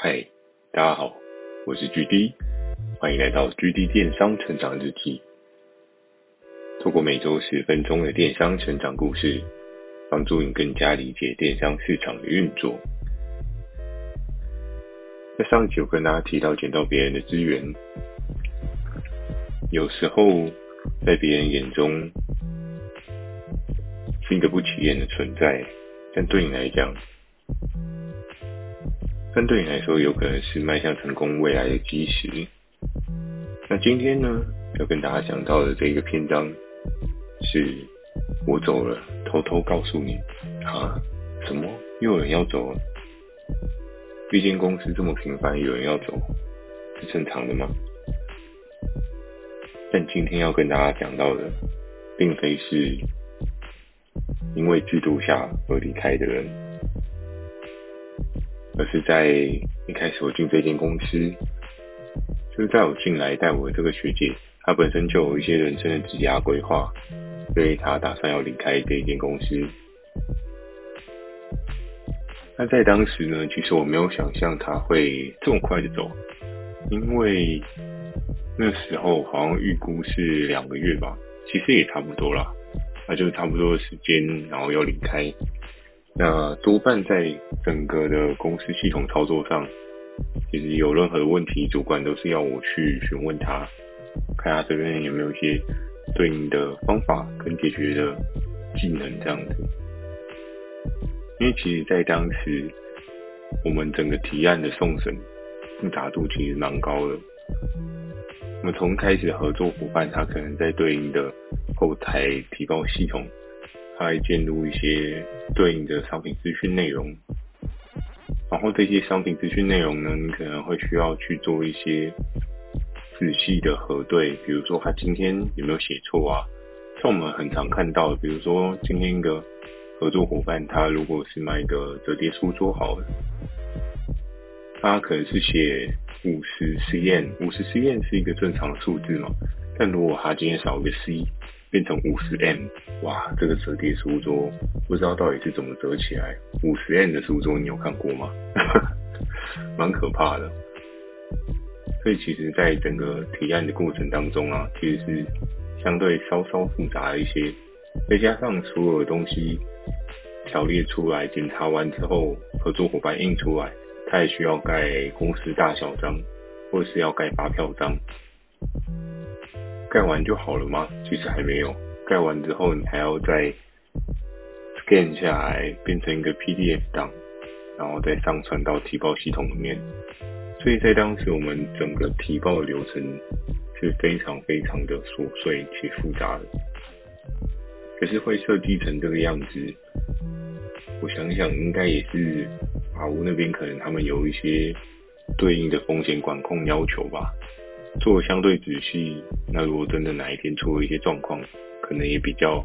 嗨，大家好，我是 GD，欢迎来到 GD 电商成长日记。透过每周十分钟的电商成长故事，帮助你更加理解电商市场的运作。在上一集我跟大家提到捡到别人的资源，有时候在别人眼中是一个不起眼的存在，但对你来讲，但对你来说，有可能是迈向成功未来的基石。那今天呢，要跟大家讲到的这个篇章，是我走了，偷偷告诉你啊，什么又有人要走了？毕竟公司这么频繁，有人要走，是正常的吗？但今天要跟大家讲到的，并非是因为制度下而离开的人。而是在一开始我进这间公司，就是在我进来带我的这个学姐，她本身就有一些人生的职涯规划，所以她打算要离开这一间公司。那在当时呢，其实我没有想象她会这么快的走，因为那时候好像预估是两个月吧，其实也差不多啦，那就是差不多的时间，然后要离开。那多半在整个的公司系统操作上，其实有任何的问题，主管都是要我去询问他，看他这边有没有一些对应的方法跟解决的技能这样子。因为其实，在当时我们整个提案的送审复杂度其实蛮高的。我们从开始合作伙伴，他可能在对应的后台提报系统。它会建入一些对应的商品资讯内容，然后这些商品资讯内容呢，你可能会需要去做一些仔细的核对，比如说他今天有没有写错啊？像我们很常看到，比如说今天一个合作伙伴，他如果是卖一个折叠书桌好了，他可能是写五十 cm，五十 cm 是一个正常的数字嘛？但如果他今天少一个 c。变成五十 M，哇，这个折叠书桌不知道到底是怎么折起来。五十 M 的书桌你有看过吗？蛮可怕的。所以其实，在整个提案的过程当中啊，其实是相对稍稍复杂一些。再加上所有的东西条列出来，检查完之后，合作伙伴印出来，他也需要盖公司大小章，或是要盖发票章。盖完就好了吗？其实还没有。盖完之后，你还要再 scan 下来，变成一个 PDF 档，然后再上传到提报系统里面。所以在当时，我们整个提报的流程是非常非常的琐碎且复杂的。可是会设计成这个样子，我想想，应该也是法务那边可能他们有一些对应的风险管控要求吧。做相对仔细，那如果真的哪一天出了一些状况，可能也比较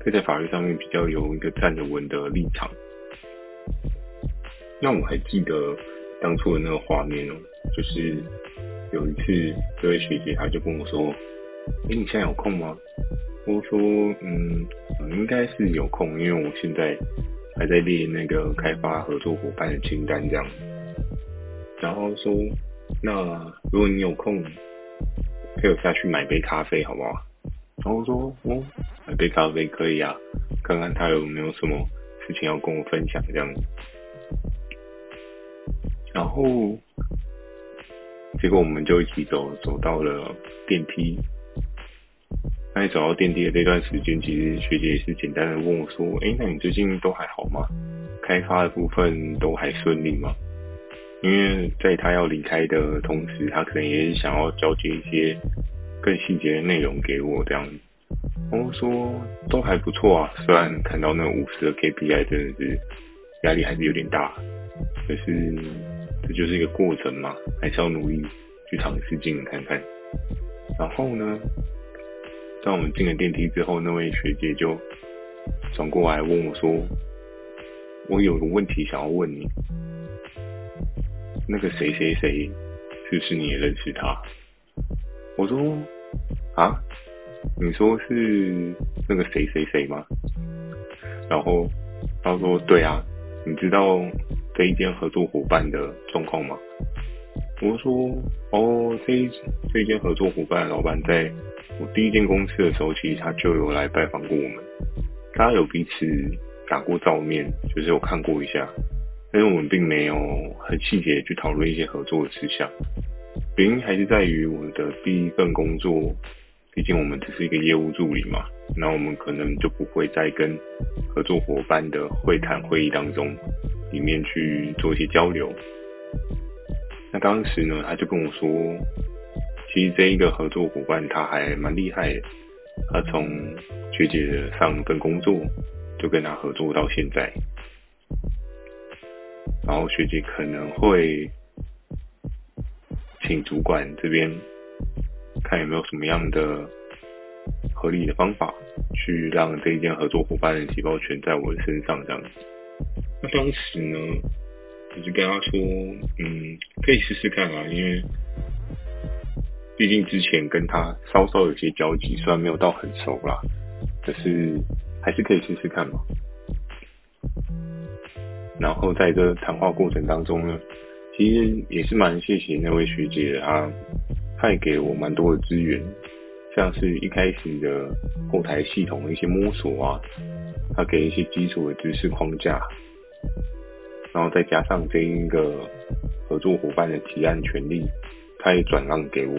可以在法律上面比较有一个站得稳的立场。那我还记得当初的那个画面哦，就是有一次这位学姐她就跟我说：“哎，你现在有空吗？”我说：“嗯，应该是有空，因为我现在还在列那个开发合作伙伴的清单这样。”然后说。那如果你有空，陪我下去买杯咖啡好不好？然后我说，哦，买杯咖啡可以啊，看看他有没有什么事情要跟我分享这样子。然后，结果我们就一起走，走到了电梯。那你走到电梯的这段时间，其实学姐也是简单的问我说，哎，那你最近都还好吗？开发的部分都还顺利吗？因为在他要离开的同时，他可能也是想要交接一些更细节的内容给我这样子。我说都还不错啊，虽然看到那五十的 KPI 真的是压力还是有点大，可是这就是一个过程嘛，还是要努力去尝试进看看。然后呢，当我们进了电梯之后，那位学姐就转过来问我说：“我有个问题想要问你。”那个谁谁谁，是不是你也认识他？我说啊，你说是那个谁谁谁吗？然后他说对啊，你知道这一间合作伙伴的状况吗？我说哦，这一这一间合作伙伴的老板在我第一间公司的时候，其实他就有来拜访过我们，大家有彼此打过照面，就是有看过一下，但是我们并没有很细节去讨论一些合作的事项。原因还是在于我的第一份工作，毕竟我们只是一个业务助理嘛，那我们可能就不会再跟合作伙伴的会谈会议当中里面去做一些交流。那当时呢，他就跟我说，其实这一个合作伙伴他还蛮厉害的，他从学姐的上份工作就跟他合作到现在，然后学姐可能会请主管这边看有没有什么样的合理的方法，去让这一件合作伙伴的起跑权在我的身上这样子。那当时呢，我就跟他说，嗯，可以试试看啊，因为毕竟之前跟他稍稍有些交集，虽然没有到很熟啦，可是还是可以试试看嘛。然后在这谈话过程当中呢，其实也是蛮谢谢那位学姐的，她也给我蛮多的资源，像是一开始的后台系统的一些摸索啊，她给一些基础的知识框架。然后再加上这一个合作伙伴的提案权利，他也转让给我。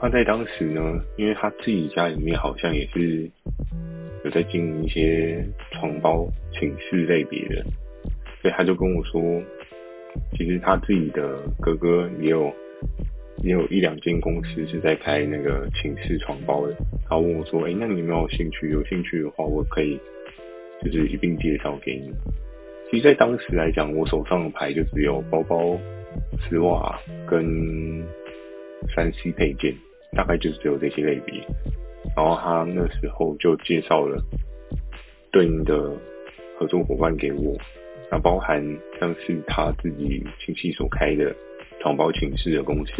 他在当时呢，因为他自己家里面好像也是有在经营一些床包寝室类别的，所以他就跟我说，其实他自己的哥哥也有也有一两间公司是在开那个寝室床包的。他问我说：“哎，那你有没有兴趣？有兴趣的话，我可以就是一并介绍给你。”其实，在当时来讲，我手上的牌就只有包包、丝袜跟三 C 配件，大概就只有这些类别。然后他那时候就介绍了对应的合作伙伴给我，那包含像是他自己亲戚所开的床包寝室的公司。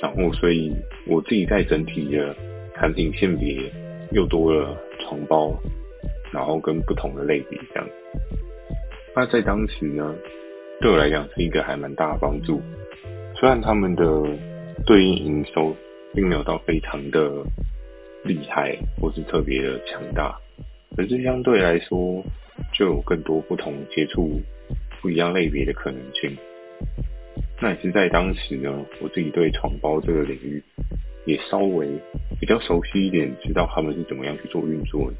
然后，所以我自己在整体的产品线别又多了床包。然后跟不同的类比这样，那在当时呢，对我来讲是一个还蛮大的帮助。虽然他们的对应营收并没有到非常的厉害或是特别的强大，可是相对来说就有更多不同接触不一样类别的可能性。那也是在当时呢，我自己对床包这个领域也稍微比较熟悉一点，知道他们是怎么样去做运作的。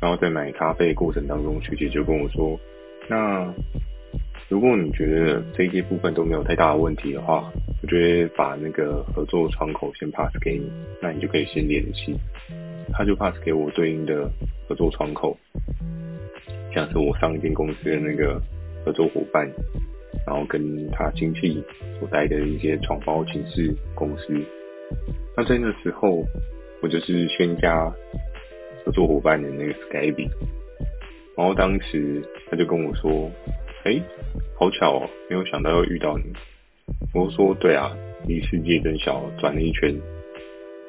然后在买咖啡过程当中，学姐就跟我说：“那如果你觉得这些部分都没有太大的问题的话，我就会把那个合作窗口先 pass 给你，那你就可以先联系。”他就 pass 给我对应的合作窗口，像是我上一间公司的那个合作伙伴，然后跟他亲戚所在的一些床包寝室公司。那在那时候，我就是先加。合作伙伴的那个 Skype，然后当时他就跟我说：“哎，好巧哦，没有想到要遇到你。”我说：“对啊，离世界真小，转了一圈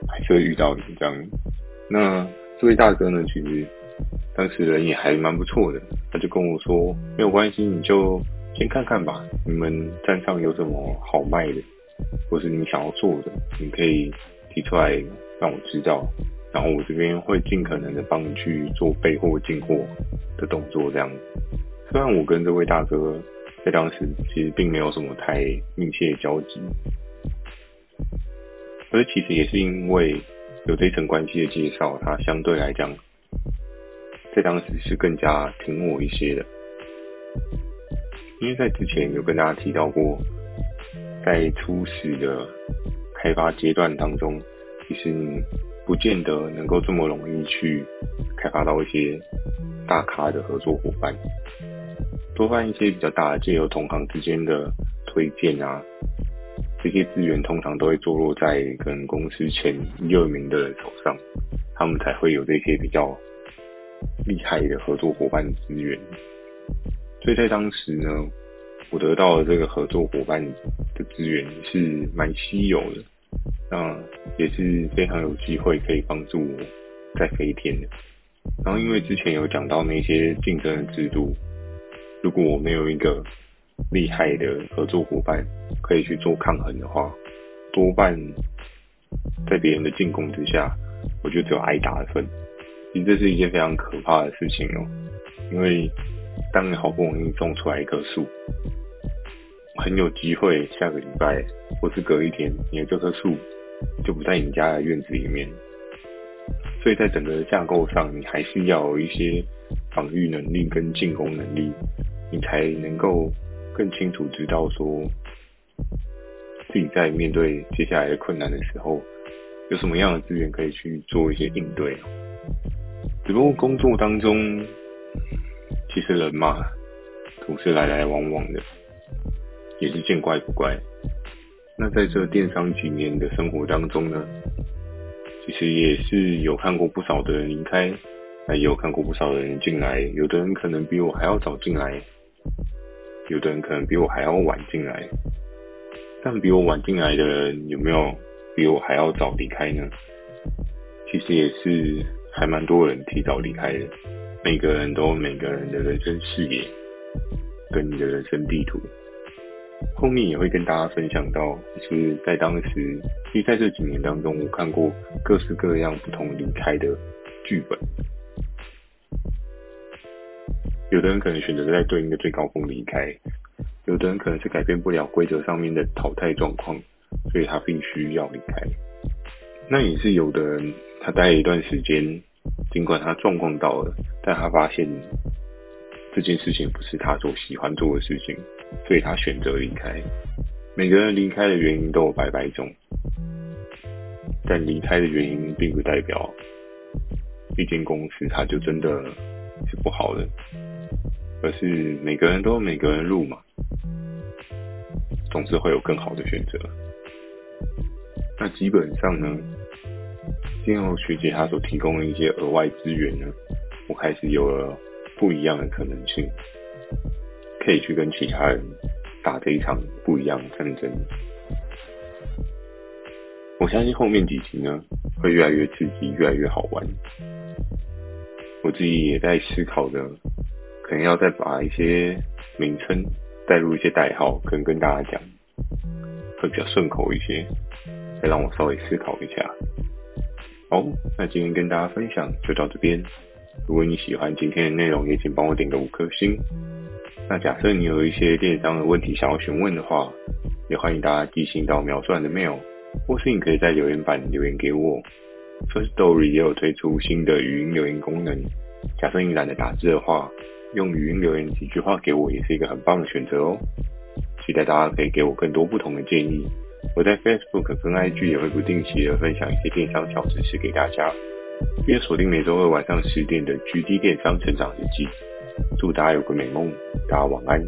还是会遇到你这样。”那这位大哥呢，其实当时人也还蛮不错的，他就跟我说：“没有关系，你就先看看吧，你们站上有什么好卖的，或是你想要做的，你可以提出来让我知道。”然后我这边会尽可能的帮你去做备货进货的动作，这样。虽然我跟这位大哥在当时其实并没有什么太密切的交集，可是其实也是因为有这层关系的介绍，他相对来讲在当时是更加挺我一些的。因为在之前有跟大家提到过，在初始的开发阶段当中，其实。不见得能够这么容易去开发到一些大咖的合作伙伴，多半一些比较大的，借由同行之间的推荐啊，这些资源通常都会坐落在跟公司前一二名的人手上，他们才会有这些比较厉害的合作伙伴资源。所以在当时呢，我得到的这个合作伙伴的资源是蛮稀有的。那也是非常有机会可以帮助我在飞天的。然后因为之前有讲到那些竞争的制度，如果我没有一个厉害的合作伙伴可以去做抗衡的话，多半在别人的进攻之下，我就只有挨打的份。其实这是一件非常可怕的事情哦，因为当你好不容易种出来一棵树，很有机会下个礼拜或是隔一天，你的这棵树就不在你家的院子里面。所以在整个架构上，你还是要有一些防御能力跟进攻能力，你才能够更清楚知道说，自己在面对接下来的困难的时候，有什么样的资源可以去做一些应对。只不过工作当中，其实人嘛，总是来来往往的，也是见怪不怪。那在这电商几年的生活当中呢，其实也是有看过不少的人离开，也有看过不少的人进来。有的人可能比我还要早进来，有的人可能比我还要晚进来。但比我晚进来的人有没有比我还要早离开呢？其实也是。还蛮多人提早离开的，每个人都有每个人的人生视野跟你的人生地图。后面也会跟大家分享到，就是在当时，其实在这几年当中，我看过各式各样不同离开的剧本。有的人可能选择在对应的最高峰离开，有的人可能是改变不了规则上面的淘汰状况，所以他必须要离开。那也是有的人，他待了一段时间。尽管他状况到了，但他发现这件事情不是他所喜欢做的事情，所以他选择离开。每个人离开的原因都有百百种，但离开的原因并不代表一间公司它就真的是不好的，而是每个人都有每个人的路嘛，总是会有更好的选择。那基本上呢，经由学姐她所提供的一些额外资源呢，我开始有了不一样的可能性，可以去跟其他人打这一场不一样的战争。我相信后面几集呢，会越来越刺激，越来越好玩。我自己也在思考着，可能要再把一些名称带入一些代号，可能跟大家讲，会比较顺口一些。再让我稍微思考一下。好，那今天跟大家分享就到这边。如果你喜欢今天的内容，也请帮我点个五颗星。那假设你有一些电商的问题想要询问的话，也欢迎大家寄信到描述栏的 mail，或是你可以在留言板留言给我。First Story 也有推出新的语音留言功能，假设你懒得打字的话，用语音留言几句话给我也是一个很棒的选择哦。期待大家可以给我更多不同的建议。我在 Facebook 跟 IG 也会不定期的分享一些电商小知识给大家，并锁定每周二晚上十点的 GD 电商成长日记。祝大家有个美梦，大家晚安。